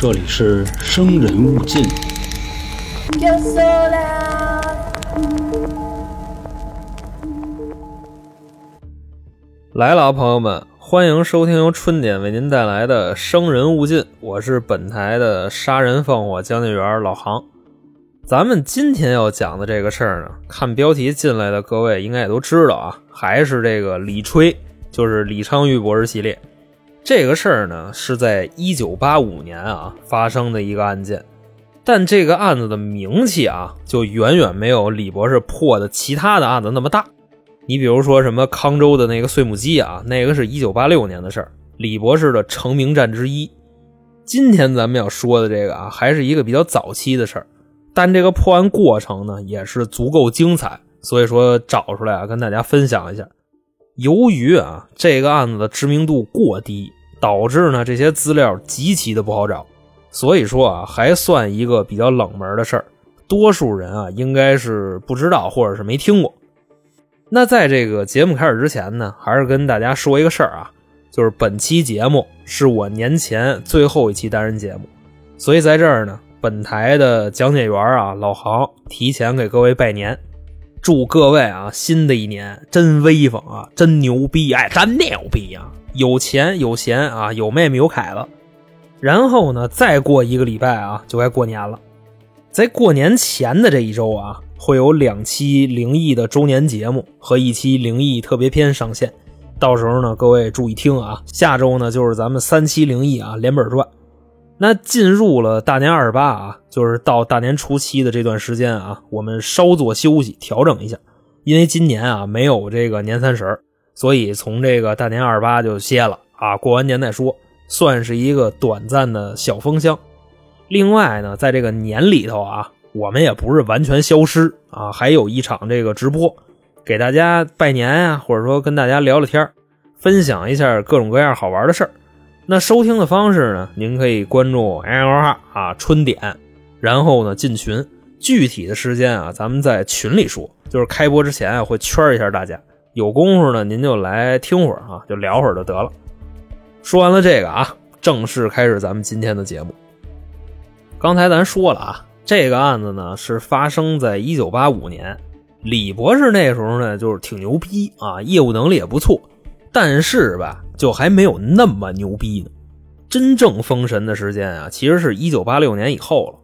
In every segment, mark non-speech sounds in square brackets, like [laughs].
这里是生人勿近。Yo sola. 来了啊，朋友们，欢迎收听由春点为您带来的《生人勿近》，我是本台的杀人放火讲解员老航。咱们今天要讲的这个事儿呢，看标题进来的各位应该也都知道啊，还是这个李吹，就是李昌钰博士系列。这个事儿呢，是在一九八五年啊发生的一个案件，但这个案子的名气啊，就远远没有李博士破的其他的案子那么大。你比如说什么康州的那个碎木机啊，那个是一九八六年的事儿，李博士的成名战之一。今天咱们要说的这个啊，还是一个比较早期的事儿，但这个破案过程呢，也是足够精彩，所以说找出来啊，跟大家分享一下。由于啊这个案子的知名度过低，导致呢这些资料极其的不好找，所以说啊还算一个比较冷门的事儿，多数人啊应该是不知道或者是没听过。那在这个节目开始之前呢，还是跟大家说一个事儿啊，就是本期节目是我年前最后一期单人节目，所以在这儿呢，本台的讲解员啊老航提前给各位拜年，祝各位啊新的一年真威风啊，真牛逼，哎，真牛逼啊！有钱有闲啊，有妹妹有凯了。然后呢，再过一个礼拜啊，就该过年了。在过年前的这一周啊，会有两期灵异的周年节目和一期灵异特别篇上线。到时候呢，各位注意听啊。下周呢，就是咱们三期灵异啊连本赚。那进入了大年二十八啊，就是到大年初七的这段时间啊，我们稍作休息，调整一下。因为今年啊没有这个年三十儿所以从这个大年二十八就歇了啊，过完年再说，算是一个短暂的小封箱。另外呢，在这个年里头啊，我们也不是完全消失啊，还有一场这个直播，给大家拜年呀、或者说跟大家聊聊天分享一下各种各样好玩的事儿。那收听的方式呢，您可以关注 L R 啊春点，然后呢进群。具体的时间啊，咱们在群里说，就是开播之前啊会圈一下大家。有功夫呢，您就来听会儿啊，就聊会儿就得了。说完了这个啊，正式开始咱们今天的节目。刚才咱说了啊，这个案子呢是发生在一九八五年，李博士那时候呢就是挺牛逼啊，业务能力也不错，但是吧，就还没有那么牛逼呢。真正封神的时间啊，其实是一九八六年以后了。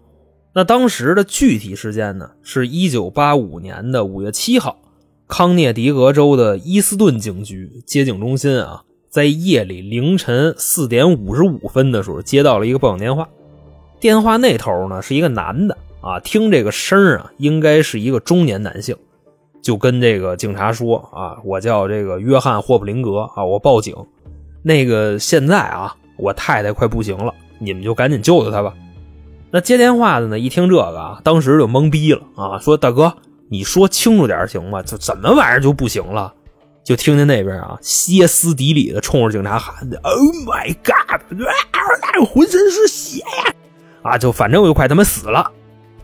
那当时的具体时间呢，是一九八五年的五月七号，康涅狄格州的伊斯顿警局接警中心啊，在夜里凌晨四点五十五分的时候接到了一个报警电话。电话那头呢是一个男的啊，听这个声啊，应该是一个中年男性，就跟这个警察说啊，我叫这个约翰霍普林格啊，我报警，那个现在啊，我太太快不行了，你们就赶紧救救她吧。那接电话的呢，一听这个啊，当时就懵逼了啊，说大哥，你说清楚点行吗？就怎么玩意儿就不行了？就听见那边啊歇斯底里的冲着警察喊的：“Oh my god！啊，浑身是血呀！”啊，就反正我就快他妈死了。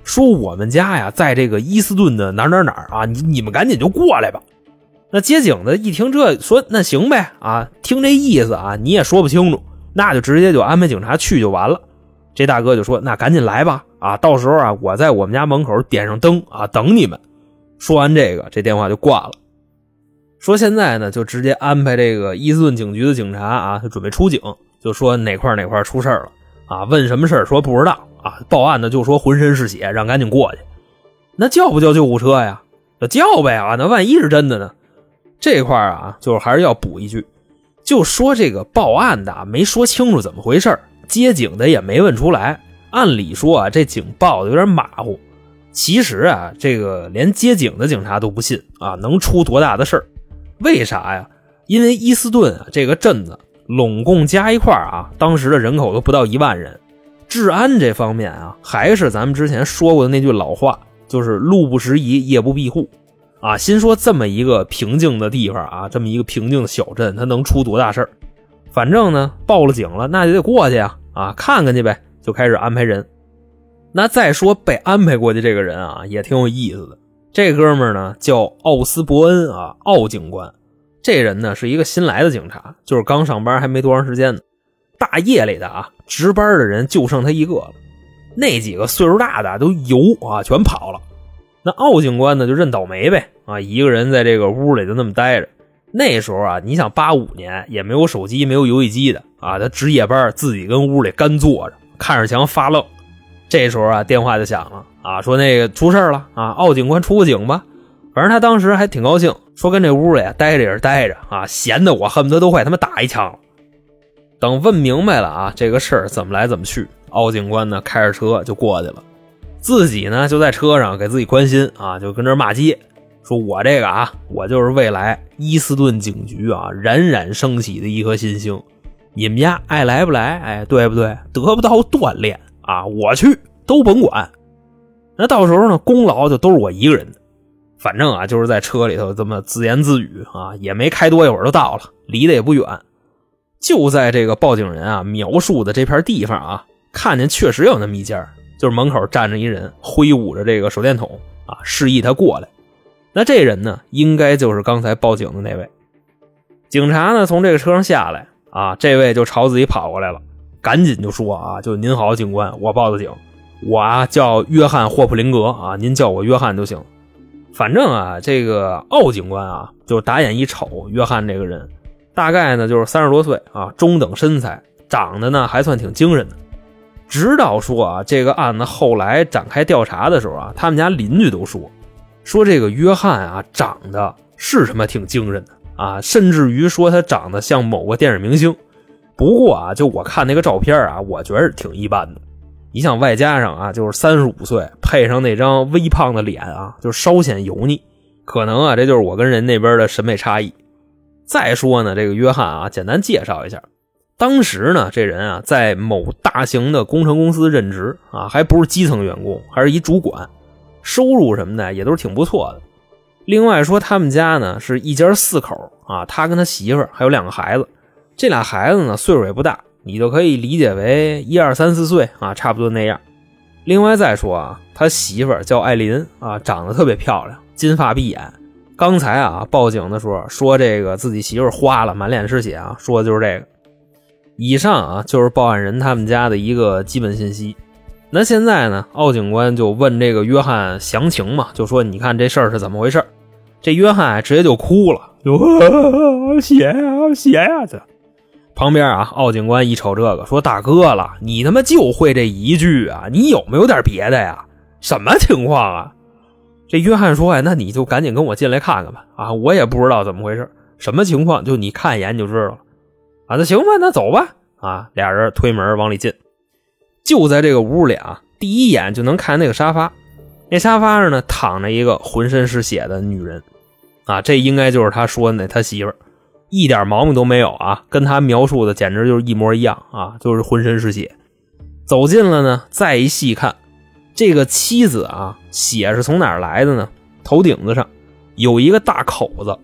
说我们家呀，在这个伊斯顿的哪哪哪啊，你你们赶紧就过来吧。那接警的一听这说，那行呗啊，听这意思啊，你也说不清楚，那就直接就安排警察去就完了。这大哥就说：“那赶紧来吧，啊，到时候啊，我在我们家门口点上灯啊，等你们。”说完这个，这电话就挂了。说现在呢，就直接安排这个伊斯顿警局的警察啊，就准备出警，就说哪块哪块出事了啊？问什么事说不知道啊？报案的就说浑身是血，让赶紧过去。那叫不叫救护车呀？那叫呗啊！那万一是真的呢？这块啊，就是还是要补一句，就说这个报案的没说清楚怎么回事接警的也没问出来。按理说啊，这警报的有点马虎。其实啊，这个连接警的警察都不信啊，能出多大的事儿？为啥呀？因为伊斯顿啊这个镇子拢共加一块啊，当时的人口都不到一万人。治安这方面啊，还是咱们之前说过的那句老话，就是路不拾遗，夜不闭户。啊，心说这么一个平静的地方啊，这么一个平静的小镇，它能出多大事儿？反正呢，报了警了，那就得过去啊，啊，看看去呗，就开始安排人。那再说被安排过去这个人啊，也挺有意思的。这哥们呢叫奥斯伯恩啊，奥警官。这人呢是一个新来的警察，就是刚上班还没多长时间呢。大夜里的啊，值班的人就剩他一个了，那几个岁数大的都游啊，全跑了。那奥警官呢，就认倒霉呗啊，一个人在这个屋里就那么待着。那时候啊，你想八五年也没有手机，没有游戏机的啊，他值夜班，自己跟屋里干坐着，看着墙发愣。这时候啊，电话就响了啊，说那个出事了啊，奥警官出个警吧。反正他当时还挺高兴，说跟这屋里待着也是待着啊，闲的我恨不得都快他妈打一枪。等问明白了啊，这个事儿怎么来怎么去，奥警官呢开着车就过去了，自己呢就在车上给自己关心啊，就跟这骂街，说我这个啊，我就是未来伊斯顿警局啊冉冉升起的一颗新星，你们家爱来不来，哎，对不对？得不到锻炼啊，我去都甭管，那到时候呢，功劳就都是我一个人的。反正啊，就是在车里头这么自言自语啊，也没开多一会儿就到了，离得也不远。就在这个报警人啊描述的这片地方啊，看见确实有那么一家，就是门口站着一人，挥舞着这个手电筒啊，示意他过来。那这人呢，应该就是刚才报警的那位。警察呢，从这个车上下来啊，这位就朝自己跑过来了，赶紧就说啊，就您好，警官，我报的警，我啊叫约翰霍普林格啊，您叫我约翰就行。反正啊，这个奥警官啊，就打眼一瞅约翰这个人。大概呢就是三十多岁啊，中等身材，长得呢还算挺精神的。直到说啊，这个案子后来展开调查的时候啊，他们家邻居都说，说这个约翰啊长得是什么挺精神的啊，甚至于说他长得像某个电影明星。不过啊，就我看那个照片啊，我觉得挺一般的。你想外加上啊，就是三十五岁，配上那张微胖的脸啊，就稍显油腻。可能啊，这就是我跟人那边的审美差异。再说呢，这个约翰啊，简单介绍一下，当时呢，这人啊，在某大型的工程公司任职啊，还不是基层员工，还是一主管，收入什么的也都是挺不错的。另外说，他们家呢是一家四口啊，他跟他媳妇还有两个孩子，这俩孩子呢岁数也不大，你就可以理解为一二三四岁啊，差不多那样。另外再说啊，他媳妇叫艾琳啊，长得特别漂亮，金发碧眼。刚才啊，报警的时候说这个自己媳妇花了，满脸是血啊，说的就是这个。以上啊，就是报案人他们家的一个基本信息。那现在呢，奥警官就问这个约翰详情嘛，就说你看这事儿是怎么回事？这约翰直接就哭了，就 [laughs] 血呀血呀这。旁边啊，奥警官一瞅这个，说大哥了，你他妈就会这一句啊？你有没有点别的呀？什么情况啊？这约翰说：“哎，那你就赶紧跟我进来看看吧。啊，我也不知道怎么回事，什么情况，就你看一眼就知道了。啊，那行吧，那走吧。啊，俩人推门往里进，就在这个屋里啊，第一眼就能看那个沙发，那沙发上呢躺着一个浑身是血的女人。啊，这应该就是他说的那他媳妇儿，一点毛病都没有啊，跟他描述的简直就是一模一样啊，就是浑身是血。走近了呢，再一细看。”这个妻子啊，血是从哪儿来的呢？头顶子上有一个大口子，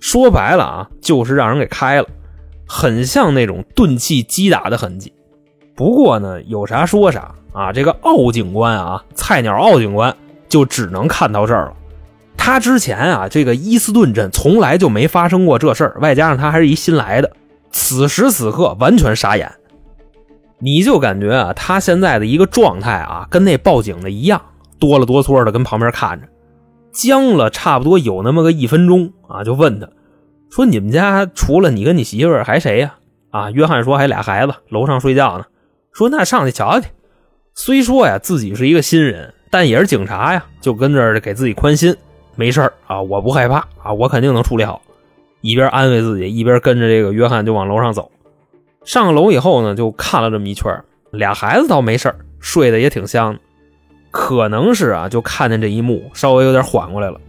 说白了啊，就是让人给开了，很像那种钝器击打的痕迹。不过呢，有啥说啥啊，这个奥警官啊，菜鸟奥警官就只能看到这儿了。他之前啊，这个伊斯顿镇从来就没发生过这事儿，外加上他还是一新来的，此时此刻完全傻眼。你就感觉啊，他现在的一个状态啊，跟那报警的一样，哆了哆嗦的跟旁边看着，僵了差不多有那么个一分钟啊，就问他，说你们家除了你跟你媳妇儿还谁呀？啊，约翰说还俩孩子，楼上睡觉呢。说那上去瞧瞧去。虽说呀自己是一个新人，但也是警察呀，就跟这儿给自己宽心，没事啊，我不害怕啊，我肯定能处理好。一边安慰自己，一边跟着这个约翰就往楼上走。上楼以后呢，就看了这么一圈俩孩子倒没事睡得也挺香。可能是啊，就看见这一幕，稍微有点缓过来了。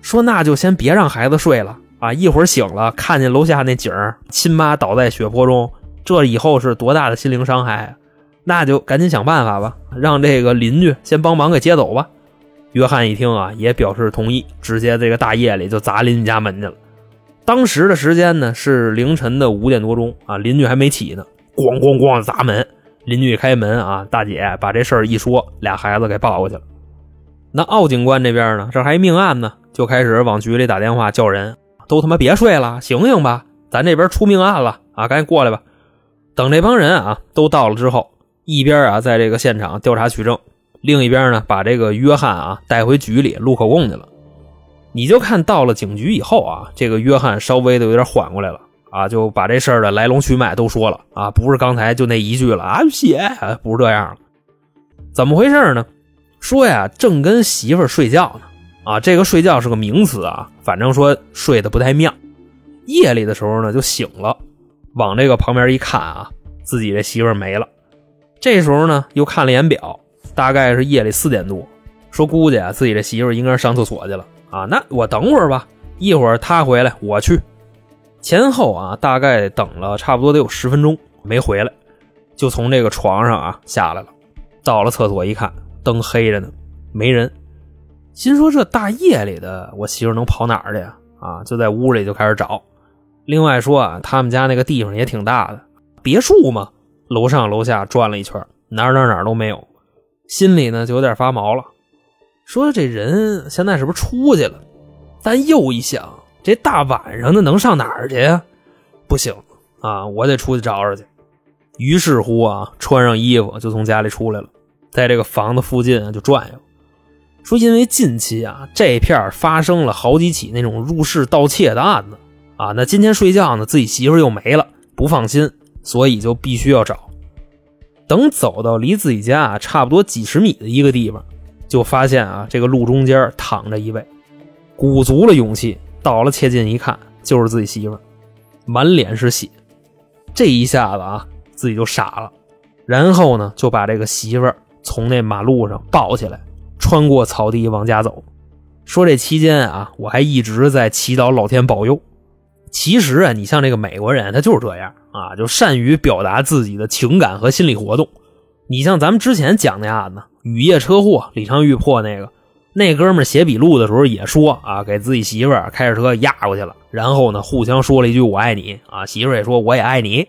说那就先别让孩子睡了啊，一会儿醒了看见楼下那景亲妈倒在血泊中，这以后是多大的心灵伤害！那就赶紧想办法吧，让这个邻居先帮忙给接走吧。约翰一听啊，也表示同意，直接这个大夜里就砸邻居家门去了。当时的时间呢是凌晨的五点多钟啊，邻居还没起呢，咣咣咣砸门，邻居开门啊，大姐把这事儿一说，俩孩子给抱过去了。那奥警官这边呢，这还命案呢，就开始往局里打电话叫人，都他妈别睡了，醒醒吧，咱这边出命案了啊，赶紧过来吧。等这帮人啊都到了之后，一边啊在这个现场调查取证，另一边呢把这个约翰啊带回局里录口供去了。你就看到了警局以后啊，这个约翰稍微的有点缓过来了。啊，就把这事儿的来龙去脉都说了。啊，不是刚才就那一句了啊，血不是这样，怎么回事呢？说呀，正跟媳妇睡觉呢啊，这个睡觉是个名词啊，反正说睡得不太妙，夜里的时候呢就醒了，往这个旁边一看啊，自己这媳妇没了，这时候呢又看了眼表，大概是夜里四点多，说估计啊自己这媳妇应该是上厕所去了。啊，那我等会儿吧，一会儿她回来我去。前后啊，大概等了差不多得有十分钟没回来，就从这个床上啊下来了。到了厕所一看，灯黑着呢，没人。心说这大夜里的，我媳妇能跑哪儿去呀？啊，就在屋里就开始找。另外说啊，他们家那个地方也挺大的，别墅嘛，楼上楼下转了一圈，哪哪哪都没有，心里呢就有点发毛了。说这人现在是不是出去了？但又一想，这大晚上的能上哪儿去呀？不行啊，我得出去找找去。于是乎啊，穿上衣服就从家里出来了，在这个房子附近啊就转悠。说因为近期啊，这片发生了好几起那种入室盗窃的案子啊，那今天睡觉呢，自己媳妇又没了，不放心，所以就必须要找。等走到离自己家啊差不多几十米的一个地方。就发现啊，这个路中间躺着一位，鼓足了勇气，到了切近一看，就是自己媳妇，满脸是血。这一下子啊，自己就傻了，然后呢，就把这个媳妇从那马路上抱起来，穿过草地往家走。说这期间啊，我还一直在祈祷老天保佑。其实啊，你像这个美国人，他就是这样啊，就善于表达自己的情感和心理活动。你像咱们之前讲那案子。雨夜车祸，李昌钰破那个，那哥们写笔录的时候也说啊，给自己媳妇儿开着车压过去了，然后呢，互相说了一句“我爱你”，啊，媳妇儿也说“我也爱你”，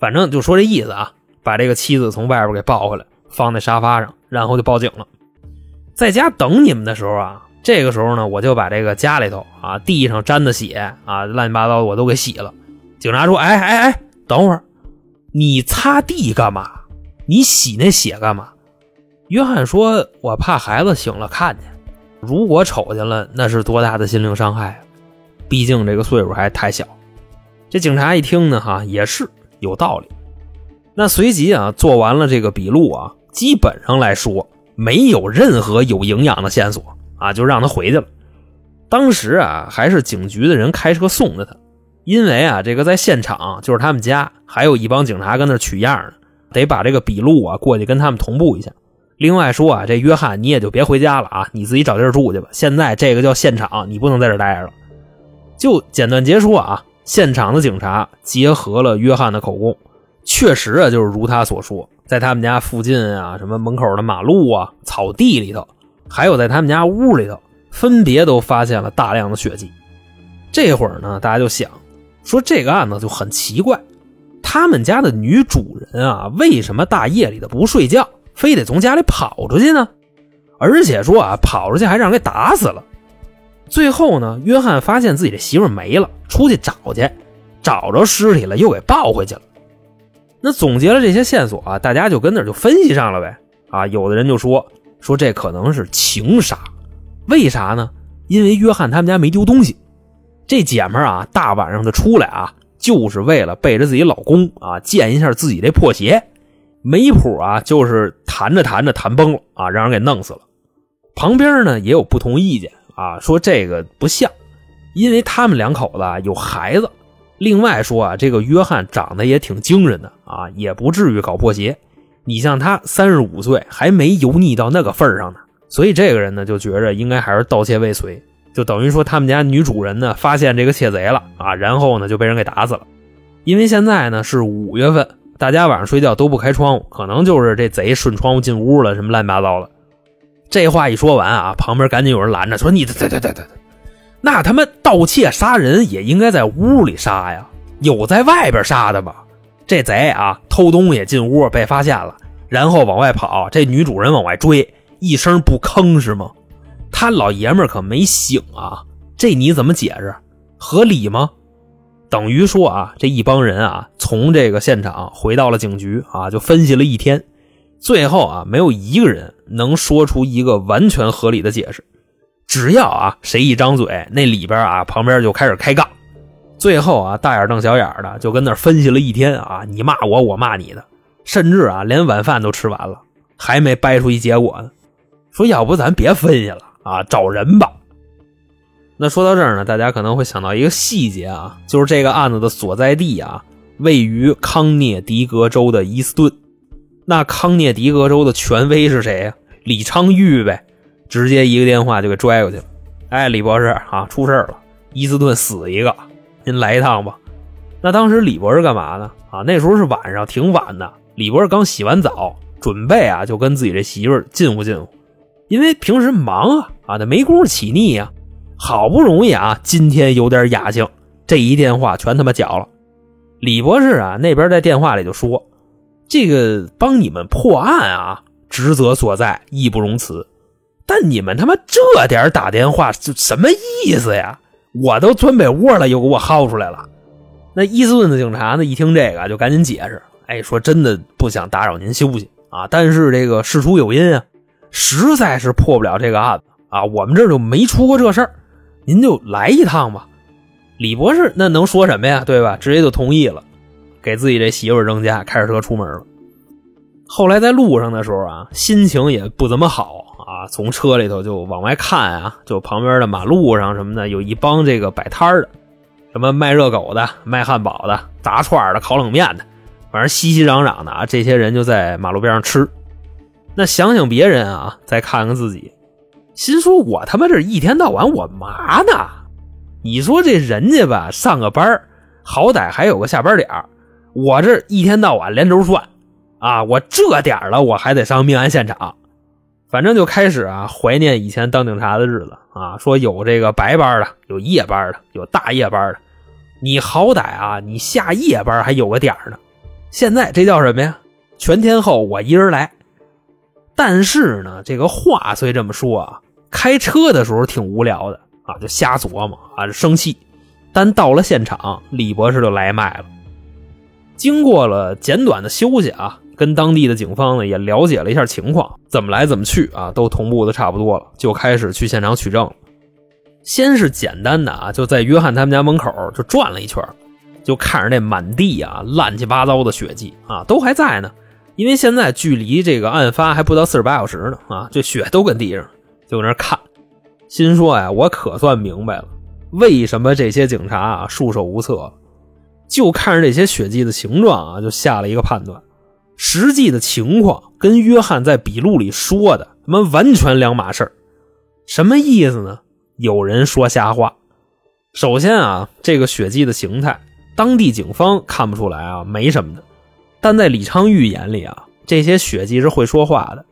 反正就说这意思啊，把这个妻子从外边给抱回来，放在沙发上，然后就报警了。在家等你们的时候啊，这个时候呢，我就把这个家里头啊，地上沾的血啊，乱七八糟的我都给洗了。警察说：“哎哎哎，等会儿，你擦地干嘛？你洗那血干嘛？”约翰说：“我怕孩子醒了看见，如果瞅见了，那是多大的心灵伤害啊！毕竟这个岁数还太小。”这警察一听呢，哈，也是有道理。那随即啊，做完了这个笔录啊，基本上来说没有任何有营养的线索啊，就让他回去了。当时啊，还是警局的人开车送的他，因为啊，这个在现场就是他们家，还有一帮警察跟那取样呢，得把这个笔录啊过去跟他们同步一下。另外说啊，这约翰你也就别回家了啊，你自己找地儿住去吧。现在这个叫现场，你不能在这待着了。就简短结束啊，现场的警察结合了约翰的口供，确实啊，就是如他所说，在他们家附近啊，什么门口的马路啊、草地里头，还有在他们家屋里头，分别都发现了大量的血迹。这会儿呢，大家就想说这个案子就很奇怪，他们家的女主人啊，为什么大夜里的不睡觉？非得从家里跑出去呢，而且说啊，跑出去还让人给打死了。最后呢，约翰发现自己的媳妇没了，出去找去，找着尸体了，又给抱回去了。那总结了这些线索啊，大家就跟那就分析上了呗。啊，有的人就说说这可能是情杀，为啥呢？因为约翰他们家没丢东西，这姐们啊，大晚上的出来啊，就是为了背着自己老公啊，见一下自己这破鞋。没谱啊，就是弹着弹着弹崩了啊，让人给弄死了。旁边呢也有不同意见啊，说这个不像，因为他们两口子有孩子。另外说啊，这个约翰长得也挺精神的啊，也不至于搞破鞋。你像他三十五岁，还没油腻到那个份上呢，所以这个人呢就觉着应该还是盗窃未遂，就等于说他们家女主人呢发现这个窃贼了啊，然后呢就被人给打死了。因为现在呢是五月份。大家晚上睡觉都不开窗户，可能就是这贼顺窗户进屋了，什么乱七八糟的。这话一说完啊，旁边赶紧有人拦着说：“你对对对对对，那他妈盗窃杀人也应该在屋里杀呀，有在外边杀的吗？这贼啊，偷东西进屋被发现了，然后往外跑，这女主人往外追，一声不吭是吗？他老爷们可没醒啊，这你怎么解释？合理吗？”等于说啊，这一帮人啊，从这个现场回到了警局啊，就分析了一天，最后啊，没有一个人能说出一个完全合理的解释。只要啊，谁一张嘴，那里边啊，旁边就开始开杠。最后啊，大眼瞪小眼的就跟那分析了一天啊，你骂我，我骂你的，甚至啊，连晚饭都吃完了，还没掰出一结果呢。说要不咱别分析了啊，找人吧。那说到这儿呢，大家可能会想到一个细节啊，就是这个案子的所在地啊，位于康涅狄格州的伊斯顿。那康涅狄格州的权威是谁呀？李昌钰呗。直接一个电话就给拽过去了。哎，李博士啊，出事了，伊斯顿死一个，您来一趟吧。那当时李博士干嘛呢？啊，那时候是晚上，挺晚的。李博士刚洗完澡，准备啊，就跟自己这媳妇儿近乎近乎。因为平时忙啊，啊，那没工夫起腻呀。好不容易啊，今天有点雅兴，这一电话全他妈搅了。李博士啊，那边在电话里就说：“这个帮你们破案啊，职责所在，义不容辞。”但你们他妈这点打电话就什么意思呀？我都钻被窝了，又给我薅出来了。那伊斯顿的警察呢？一听这个就赶紧解释，哎，说真的不想打扰您休息啊，但是这个事出有因啊，实在是破不了这个案子啊，我们这就没出过这事儿，您就来一趟吧。李博士那能说什么呀？对吧？直接就同意了，给自己这媳妇扔家，开着车出门了。后来在路上的时候啊，心情也不怎么好。啊，从车里头就往外看啊，就旁边的马路上什么的，有一帮这个摆摊的，什么卖热狗的、卖汉堡的、炸串的、烤冷面的，反正熙熙攘攘的啊。这些人就在马路边上吃。那想想别人啊，再看看自己，心说：我他妈这一天到晚我嘛呢？你说这人家吧，上个班好歹还有个下班点我这一天到晚连轴转啊，我这点了我还得上命案现场。反正就开始啊，怀念以前当警察的日子啊。说有这个白班的，有夜班的，有大夜班的。你好歹啊，你下夜班还有个点儿呢。现在这叫什么呀？全天候我一人来。但是呢，这个话虽这么说啊，开车的时候挺无聊的啊，就瞎琢磨啊，生气。但到了现场，李博士就来麦了。经过了简短的休息啊。跟当地的警方呢也了解了一下情况，怎么来怎么去啊，都同步的差不多了，就开始去现场取证。先是简单的啊，就在约翰他们家门口就转了一圈，就看着那满地啊乱七八糟的血迹啊都还在呢，因为现在距离这个案发还不到四十八小时呢啊，这血都跟地上，就搁那看，心说呀，我可算明白了，为什么这些警察啊束手无策，就看着这些血迹的形状啊，就下了一个判断。实际的情况跟约翰在笔录里说的他妈完全两码事什么意思呢？有人说瞎话。首先啊，这个血迹的形态，当地警方看不出来啊，没什么的。但在李昌钰眼里啊，这些血迹是会说话的。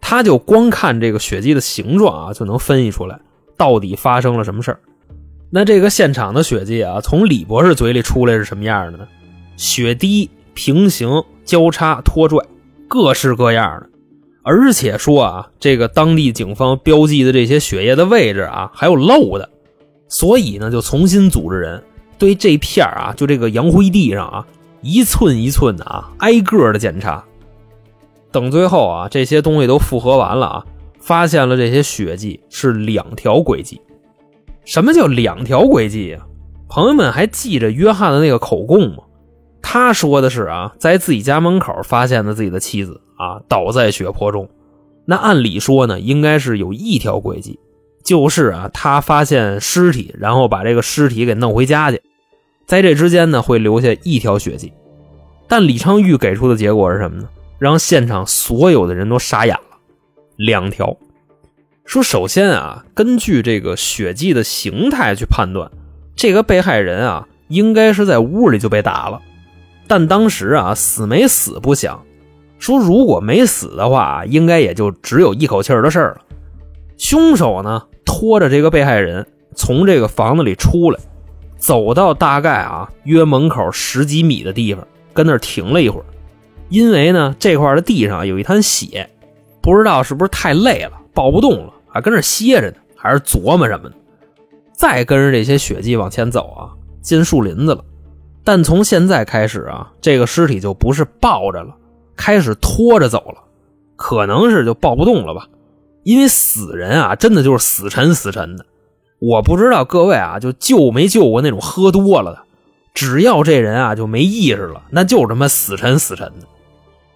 他就光看这个血迹的形状啊，就能分析出来到底发生了什么事那这个现场的血迹啊，从李博士嘴里出来是什么样的呢？血滴平行。交叉拖拽，各式各样的，而且说啊，这个当地警方标记的这些血液的位置啊，还有漏的，所以呢，就重新组织人对这片啊，就这个洋灰地上啊，一寸一寸的啊，挨个的检查。等最后啊，这些东西都复核完了啊，发现了这些血迹是两条轨迹。什么叫两条轨迹啊？朋友们还记着约翰的那个口供吗？他说的是啊，在自己家门口发现的自己的妻子啊，倒在血泊中。那按理说呢，应该是有一条轨迹，就是啊，他发现尸体，然后把这个尸体给弄回家去，在这之间呢，会留下一条血迹。但李昌钰给出的结果是什么呢？让现场所有的人都傻眼了。两条，说首先啊，根据这个血迹的形态去判断，这个被害人啊，应该是在屋里就被打了。但当时啊，死没死不想。说如果没死的话，应该也就只有一口气的事了。凶手呢，拖着这个被害人从这个房子里出来，走到大概啊约门口十几米的地方，跟那儿停了一会儿。因为呢，这块的地上有一滩血，不知道是不是太累了，抱不动了，还跟那歇着呢，还是琢磨什么呢？再跟着这些血迹往前走啊。进树林子了。但从现在开始啊，这个尸体就不是抱着了，开始拖着走了，可能是就抱不动了吧。因为死人啊，真的就是死沉死沉的。我不知道各位啊，就救没救过那种喝多了的，只要这人啊就没意识了，那就他妈死沉死沉的。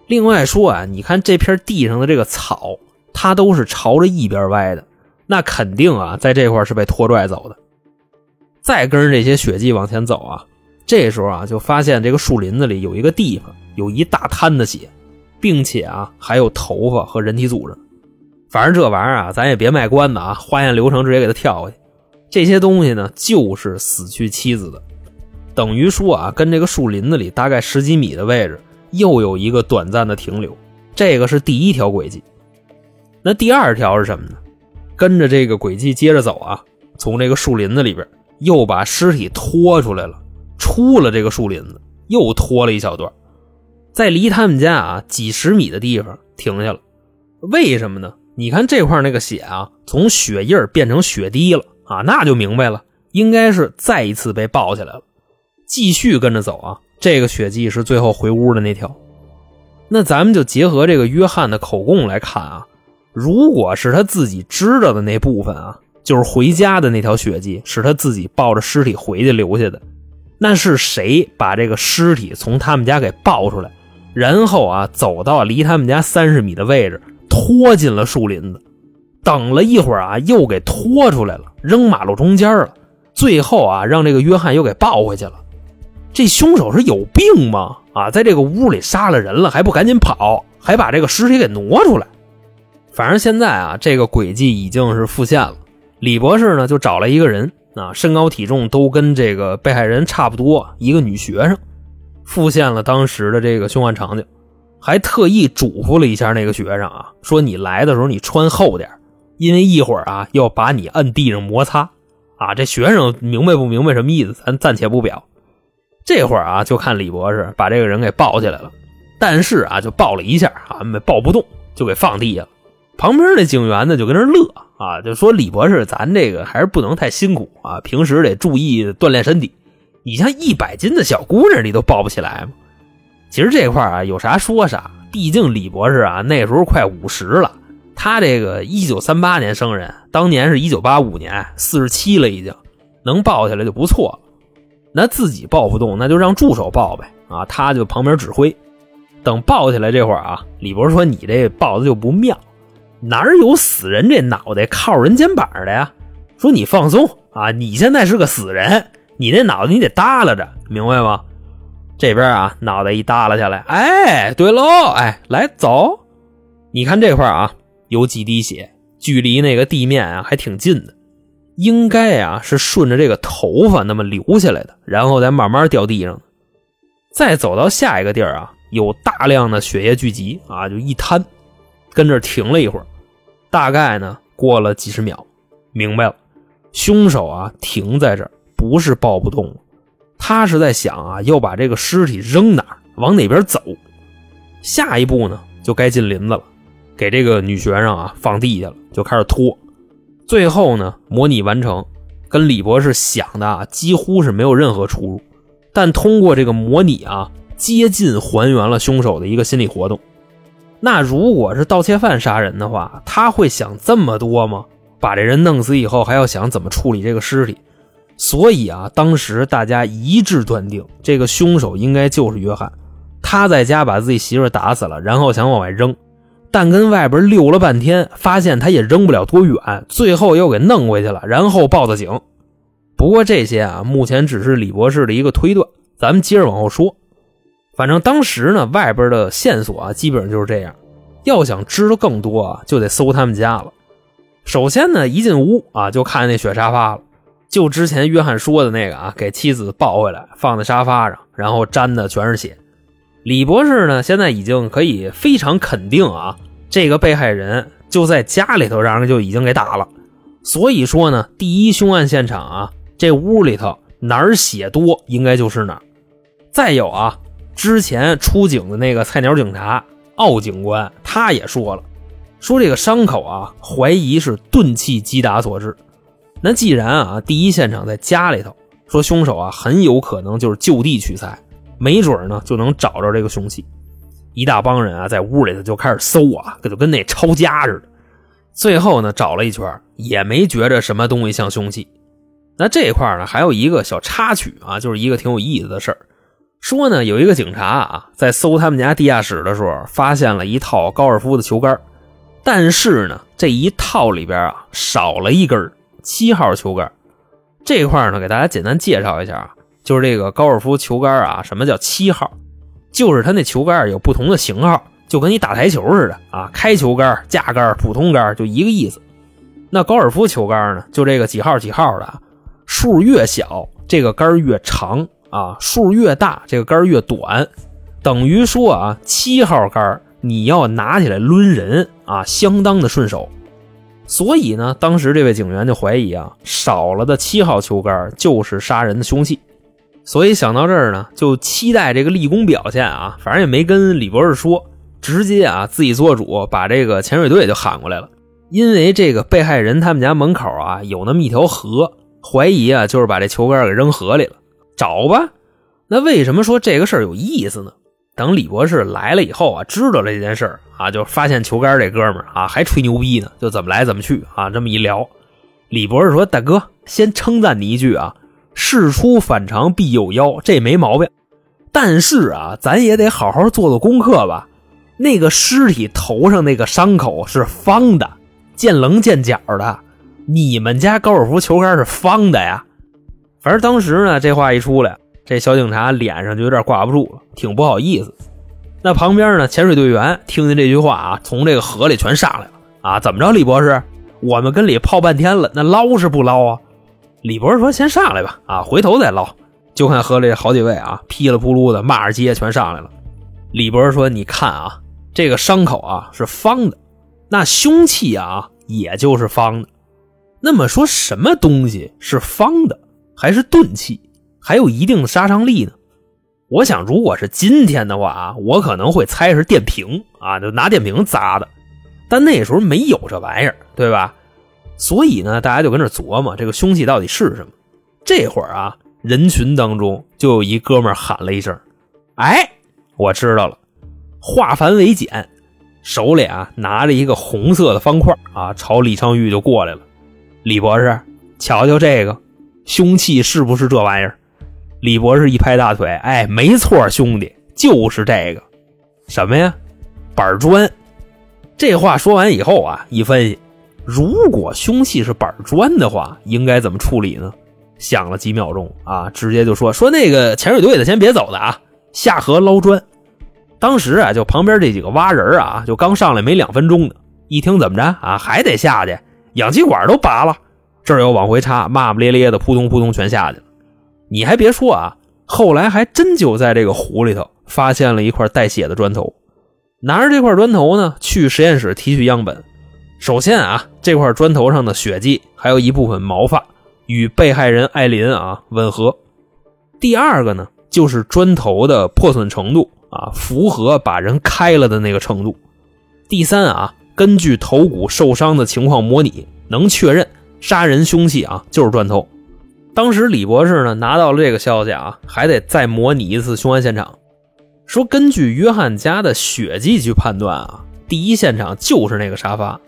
另外说啊，你看这片地上的这个草，它都是朝着一边歪的，那肯定啊，在这块是被拖拽走的。再跟着这些血迹往前走啊，这时候啊，就发现这个树林子里有一个地方有一大滩的血，并且啊，还有头发和人体组织。反正这玩意儿啊，咱也别卖关子啊，化验流程直接给他跳过去。这些东西呢，就是死去妻子的，等于说啊，跟这个树林子里大概十几米的位置。又有一个短暂的停留，这个是第一条轨迹。那第二条是什么呢？跟着这个轨迹接着走啊，从这个树林子里边又把尸体拖出来了，出了这个树林子，又拖了一小段，在离他们家啊几十米的地方停下了。为什么呢？你看这块那个血啊，从血印变成血滴了啊，那就明白了，应该是再一次被抱起来了。继续跟着走啊。这个血迹是最后回屋的那条，那咱们就结合这个约翰的口供来看啊，如果是他自己知道的那部分啊，就是回家的那条血迹是他自己抱着尸体回去留下的，那是谁把这个尸体从他们家给抱出来，然后啊走到离他们家三十米的位置，拖进了树林子，等了一会儿啊又给拖出来了，扔马路中间了，最后啊让这个约翰又给抱回去了。这凶手是有病吗？啊，在这个屋里杀了人了，还不赶紧跑，还把这个尸体给挪出来。反正现在啊，这个轨迹已经是复现了。李博士呢，就找了一个人啊，身高体重都跟这个被害人差不多，一个女学生，复现了当时的这个凶案场景，还特意嘱咐了一下那个学生啊，说你来的时候你穿厚点，因为一会儿啊要把你摁地上摩擦。啊，这学生明白不明白什么意思？咱暂且不表。这会儿啊，就看李博士把这个人给抱起来了，但是啊，就抱了一下啊，没抱不动，就给放地下了。旁边那警员呢，就跟那乐啊，就说李博士，咱这个还是不能太辛苦啊，平时得注意锻炼身体。你像一百斤的小姑娘，你都抱不起来吗？其实这块啊，有啥说啥，毕竟李博士啊，那时候快五十了，他这个一九三八年生人，当年是一九八五年，四十七了已经，能抱起来就不错了。那自己抱不动，那就让助手抱呗。啊，他就旁边指挥。等抱起来这会儿啊，李博士说：“你这抱的就不妙，哪有死人这脑袋靠人肩膀的呀？”说你放松啊，你现在是个死人，你那脑袋你得耷拉着，明白吗？这边啊，脑袋一耷拉下来，哎，对喽，哎，来走。你看这块啊，有几滴血，距离那个地面啊还挺近的。应该啊是顺着这个头发那么流下来的，然后再慢慢掉地上。再走到下一个地儿啊，有大量的血液聚集啊，就一滩，跟这停了一会儿。大概呢过了几十秒，明白了，凶手啊停在这儿不是抱不动了，他是在想啊要把这个尸体扔哪，往哪边走。下一步呢就该进林子了，给这个女学生啊放地下了，就开始拖。最后呢，模拟完成，跟李博士想的啊几乎是没有任何出入。但通过这个模拟啊，接近还原了凶手的一个心理活动。那如果是盗窃犯杀人的话，他会想这么多吗？把这人弄死以后，还要想怎么处理这个尸体。所以啊，当时大家一致断定，这个凶手应该就是约翰。他在家把自己媳妇打死了，然后想往外扔。但跟外边溜了半天，发现他也扔不了多远，最后又给弄回去了，然后报的警。不过这些啊，目前只是李博士的一个推断，咱们接着往后说。反正当时呢，外边的线索啊，基本上就是这样。要想知道更多啊，就得搜他们家了。首先呢，一进屋啊，就看见那雪沙发了，就之前约翰说的那个啊，给妻子抱回来放在沙发上，然后沾的全是血。李博士呢，现在已经可以非常肯定啊，这个被害人就在家里头，让人就已经给打了。所以说呢，第一凶案现场啊，这屋里头哪儿血多，应该就是哪儿。再有啊，之前出警的那个菜鸟警察奥警官，他也说了，说这个伤口啊，怀疑是钝器击打所致。那既然啊，第一现场在家里头，说凶手啊很有可能就是就地取材，没准呢就能找着这个凶器。一大帮人啊在屋里头就开始搜啊，可就跟那抄家似的。最后呢找了一圈也没觉着什么东西像凶器。那这一块呢还有一个小插曲啊，就是一个挺有意思的事儿。说呢有一个警察啊在搜他们家地下室的时候，发现了一套高尔夫的球杆，但是呢这一套里边啊少了一根七号球杆。这块呢给大家简单介绍一下啊，就是这个高尔夫球杆啊，什么叫七号？就是它那球杆有不同的型号，就跟你打台球似的啊，开球杆、架杆、普通杆就一个意思。那高尔夫球杆呢，就这个几号几号的，数越小这个杆越长啊，数越大这个杆越短，等于说啊，七号杆你要拿起来抡人啊，相当的顺手。所以呢，当时这位警员就怀疑啊，少了的七号球杆就是杀人的凶器。所以想到这儿呢，就期待这个立功表现啊，反正也没跟李博士说，直接啊自己做主，把这个潜水队就喊过来了。因为这个被害人他们家门口啊有那么一条河，怀疑啊就是把这球杆给扔河里了，找吧。那为什么说这个事儿有意思呢？等李博士来了以后啊，知道了这件事儿啊，就发现球杆这哥们儿啊还吹牛逼呢，就怎么来怎么去啊。这么一聊，李博士说：“大哥，先称赞你一句啊，事出反常必有妖，这没毛病。但是啊，咱也得好好做做功课吧。那个尸体头上那个伤口是方的，见棱见角的。你们家高尔夫球杆是方的呀？反正当时呢，这话一出来。”这小警察脸上就有点挂不住了，挺不好意思。那旁边呢，潜水队员听见这句话啊，从这个河里全上来了啊！怎么着，李博士？我们跟里泡半天了，那捞是不捞啊？李博士说：“先上来吧，啊，回头再捞。”就看河里好几位啊，噼里扑噜的骂着街，全上来了。李博士说：“你看啊，这个伤口啊是方的，那凶器啊也就是方的。那么说什么东西是方的，还是钝器？”还有一定的杀伤力呢。我想，如果是今天的话啊，我可能会猜是电瓶啊，就拿电瓶砸的。但那时候没有这玩意儿，对吧？所以呢，大家就跟这琢磨这个凶器到底是什么。这会儿啊，人群当中就有一哥们喊了一声：“哎，我知道了！”化繁为简，手里啊拿着一个红色的方块啊，朝李昌钰就过来了。李博士，瞧瞧这个凶器是不是这玩意儿？李博士一拍大腿，哎，没错，兄弟，就是这个，什么呀？板砖。这话说完以后啊，一分析，如果凶器是板砖的话，应该怎么处理呢？想了几秒钟啊，直接就说说那个潜水队的先别走的啊，下河捞砖。当时啊，就旁边这几个挖人啊，就刚上来没两分钟呢，一听怎么着啊，还得下去，氧气管都拔了，这儿又往回插，骂骂咧咧的，扑通扑通全下去了。你还别说啊，后来还真就在这个湖里头发现了一块带血的砖头。拿着这块砖头呢，去实验室提取样本。首先啊，这块砖头上的血迹还有一部分毛发与被害人艾琳啊吻合。第二个呢，就是砖头的破损程度啊，符合把人开了的那个程度。第三啊，根据头骨受伤的情况模拟，能确认杀人凶器啊就是砖头。当时李博士呢拿到了这个消息啊，还得再模拟一次凶案现场。说根据约翰家的血迹去判断啊，第一现场就是那个沙发，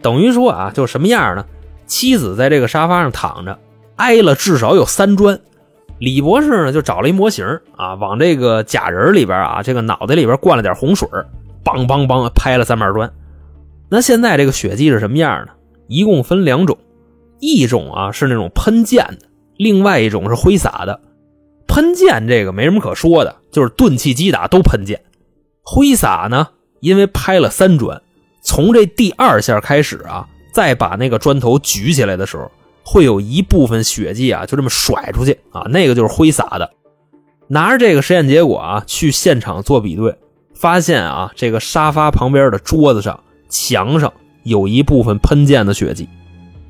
等于说啊，就什么样呢？妻子在这个沙发上躺着，挨了至少有三砖。李博士呢就找了一模型啊，往这个假人里边啊，这个脑袋里边灌了点红水，梆梆梆拍了三板砖。那现在这个血迹是什么样呢？一共分两种，一种啊是那种喷溅的。另外一种是挥洒的，喷溅这个没什么可说的，就是钝器击打都喷溅。挥洒呢，因为拍了三砖，从这第二下开始啊，再把那个砖头举起来的时候，会有一部分血迹啊，就这么甩出去啊，那个就是挥洒的。拿着这个实验结果啊，去现场做比对，发现啊，这个沙发旁边的桌子上、墙上有一部分喷溅的血迹。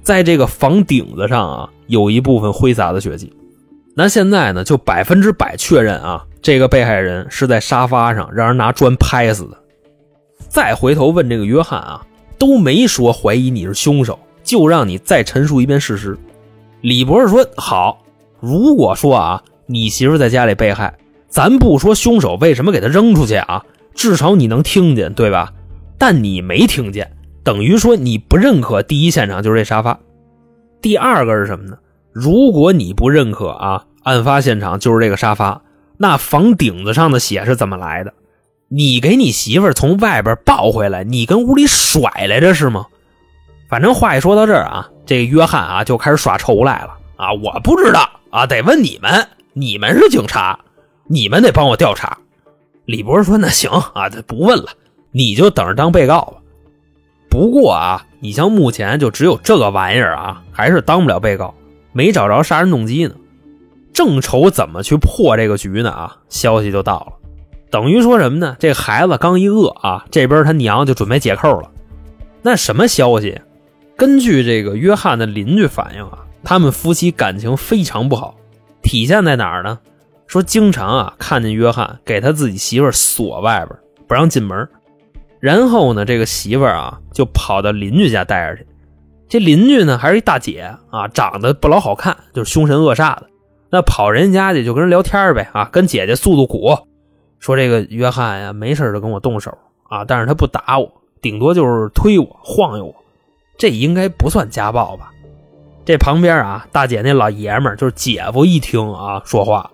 在这个房顶子上啊，有一部分挥洒的血迹。那现在呢，就百分之百确认啊，这个被害人是在沙发上让人拿砖拍死的。再回头问这个约翰啊，都没说怀疑你是凶手，就让你再陈述一遍事实。李博士说好，如果说啊，你媳妇在家里被害，咱不说凶手为什么给她扔出去啊，至少你能听见，对吧？但你没听见，等于说你不认可第一现场就是这沙发。第二个是什么呢？如果你不认可啊，案发现场就是这个沙发，那房顶子上的血是怎么来的？你给你媳妇从外边抱回来，你跟屋里甩来着是吗？反正话一说到这儿啊，这个约翰啊就开始耍臭无赖了啊！我不知道啊，得问你们，你们是警察，你们得帮我调查。李博说：“那行啊，不问了，你就等着当被告吧。不过啊，你像目前就只有这个玩意儿啊，还是当不了被告，没找着杀人动机呢。正愁怎么去破这个局呢啊，消息就到了。”等于说什么呢？这孩子刚一饿啊，这边他娘就准备解扣了。那什么消息？根据这个约翰的邻居反映啊，他们夫妻感情非常不好，体现在哪儿呢？说经常啊看见约翰给他自己媳妇锁外边，不让进门。然后呢，这个媳妇儿啊就跑到邻居家待着去。这邻居呢还是一大姐啊，长得不老好看，就是凶神恶煞的。那跑人家去就跟人聊天呗啊，跟姐姐诉诉苦。说这个约翰呀，没事就跟我动手啊，但是他不打我，顶多就是推我、晃悠我，这应该不算家暴吧？这旁边啊，大姐那老爷们就是姐夫，一听啊，说话，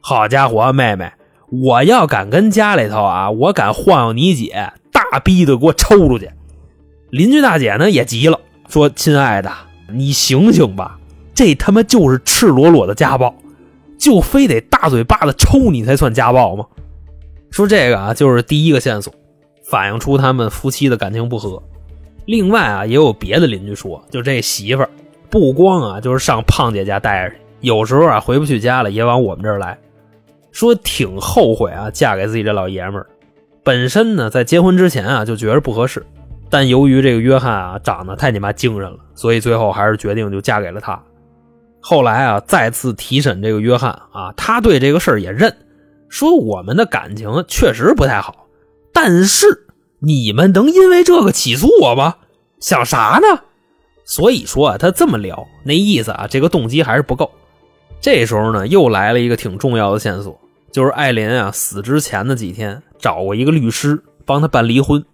好家伙，妹妹，我要敢跟家里头啊，我敢晃悠你姐，大逼的给我抽出去！邻居大姐呢也急了，说：“亲爱的，你醒醒吧，这他妈就是赤裸裸的家暴，就非得大嘴巴子抽你才算家暴吗？”说这个啊，就是第一个线索，反映出他们夫妻的感情不和。另外啊，也有别的邻居说，就这媳妇儿不光啊，就是上胖姐家待着去，有时候啊回不去家了，也往我们这儿来，说挺后悔啊，嫁给自己这老爷们儿。本身呢，在结婚之前啊就觉得不合适，但由于这个约翰啊长得太你妈精神了，所以最后还是决定就嫁给了他。后来啊，再次提审这个约翰啊，他对这个事儿也认。说我们的感情确实不太好，但是你们能因为这个起诉我吗？想啥呢？所以说啊，他这么聊，那意思啊，这个动机还是不够。这时候呢，又来了一个挺重要的线索，就是艾琳啊死之前的几天找过一个律师帮他办离婚。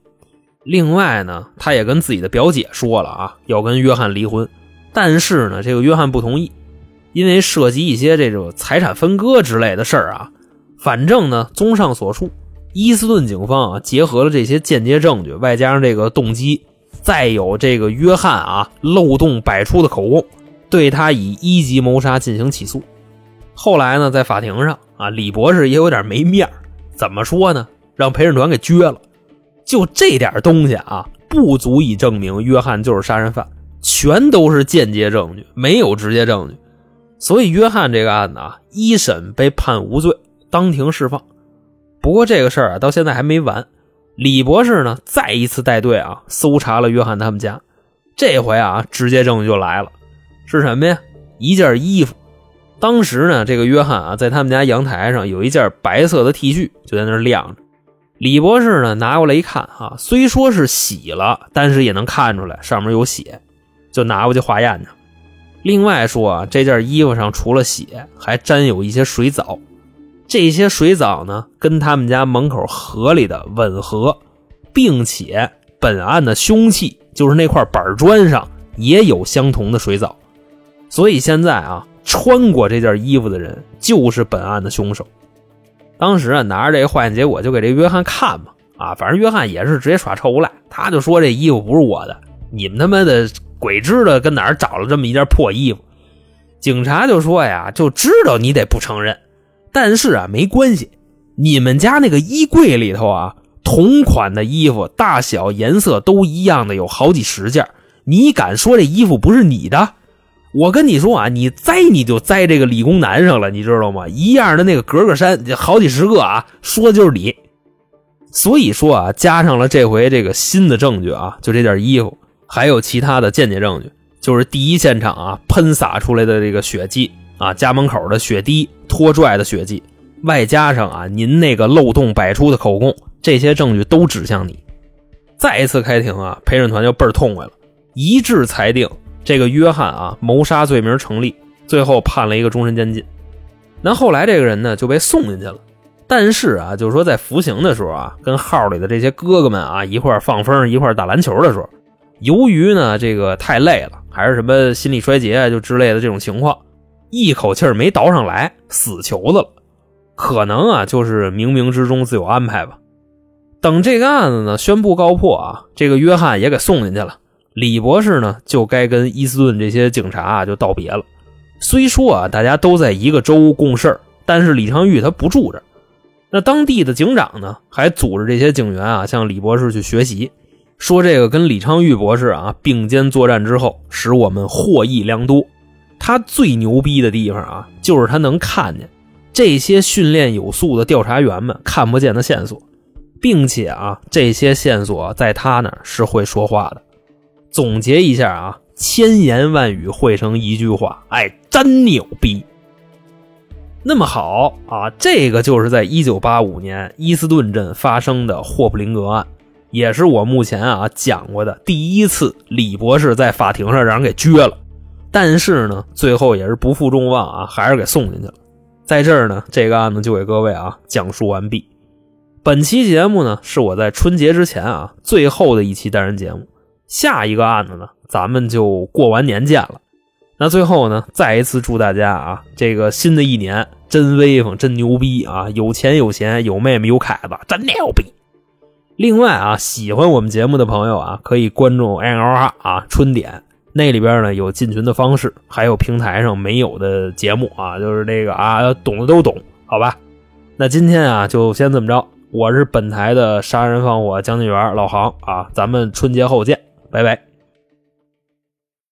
另外呢，他也跟自己的表姐说了啊，要跟约翰离婚，但是呢，这个约翰不同意，因为涉及一些这种财产分割之类的事儿啊。反正呢，综上所述，伊斯顿警方啊，结合了这些间接证据，外加上这个动机，再有这个约翰啊漏洞百出的口供，对他以一级谋杀进行起诉。后来呢，在法庭上啊，李博士也有点没面怎么说呢？让陪审团给撅了。就这点东西啊，不足以证明约翰就是杀人犯，全都是间接证据，没有直接证据。所以约翰这个案子啊，一审被判无罪。当庭释放，不过这个事儿啊，到现在还没完。李博士呢，再一次带队啊，搜查了约翰他们家。这回啊，直接证据就来了，是什么呀？一件衣服。当时呢，这个约翰啊，在他们家阳台上有一件白色的 T 恤，就在那晾着。李博士呢，拿过来一看，啊，虽说是洗了，但是也能看出来上面有血，就拿过去化验去。另外说啊，这件衣服上除了血，还沾有一些水藻。这些水藻呢，跟他们家门口河里的吻合，并且本案的凶器就是那块板砖上也有相同的水藻，所以现在啊，穿过这件衣服的人就是本案的凶手。当时啊，拿着这个化验结果就给这约翰看嘛，啊，反正约翰也是直接耍臭无赖，他就说这衣服不是我的，你们他妈的鬼知道跟哪儿找了这么一件破衣服。警察就说呀，就知道你得不承认。但是啊，没关系，你们家那个衣柜里头啊，同款的衣服，大小颜色都一样的，有好几十件。你敢说这衣服不是你的？我跟你说啊，你栽你就栽这个理工男上了，你知道吗？一样的那个格格衫，好几十个啊，说的就是你。所以说啊，加上了这回这个新的证据啊，就这件衣服，还有其他的间接证据，就是第一现场啊喷洒出来的这个血迹。啊，家门口的血滴、拖拽的血迹，外加上啊，您那个漏洞百出的口供，这些证据都指向你。再一次开庭啊，陪审团就倍儿痛快了，一致裁定这个约翰啊谋杀罪名成立，最后判了一个终身监禁。那后来这个人呢就被送进去了，但是啊，就是说在服刑的时候啊，跟号里的这些哥哥们啊一块放风、一块打篮球的时候，由于呢这个太累了，还是什么心力衰竭啊就之类的这种情况，一口气没倒上来，死囚子了。可能啊就是冥冥之中自有安排吧。等这个案子呢宣布告破啊，这个约翰也给送进去了。李博士呢就该跟伊斯顿这些警察啊就道别了。虽说啊大家都在一个州共事但是李昌钰他不住这。那当地的警长呢还组织这些警员啊向李博士去学习，说这个跟李昌钰博士啊并肩作战之后，使我们获益良多。他最牛逼的地方啊，就是他能看见这些训练有素的调查员们看不见的线索。并且啊，这些线索在他那是会说话的。总结一下啊，千言万语汇成一句话，哎，真牛逼！那么好啊，这个就是在一九八五年伊斯顿镇发生的霍普林格案，也是我目前啊讲过的第一次李博士在法庭上让人给撅了。但是呢，最后也是不负众望啊，还是给送进去了。在这儿呢，这个案子就给各位啊讲述完毕。本期节目呢，是我在春节之前啊最后的一期单人节目。下一个案子呢，咱们就过完年见了。那最后呢，再一次祝大家啊，这个新的一年真威风，真牛逼啊！有钱有闲，有妹妹有凯子，真牛逼。另外啊，喜欢我们节目的朋友啊，可以关注 N L R 啊春点，那里边呢有进群的方式，还有平台上没有的节目啊，就是那个啊，懂的都懂，好吧？那今天啊，就先这么着。我是本台的杀人放火将军员老航啊，咱们春节后见，拜拜。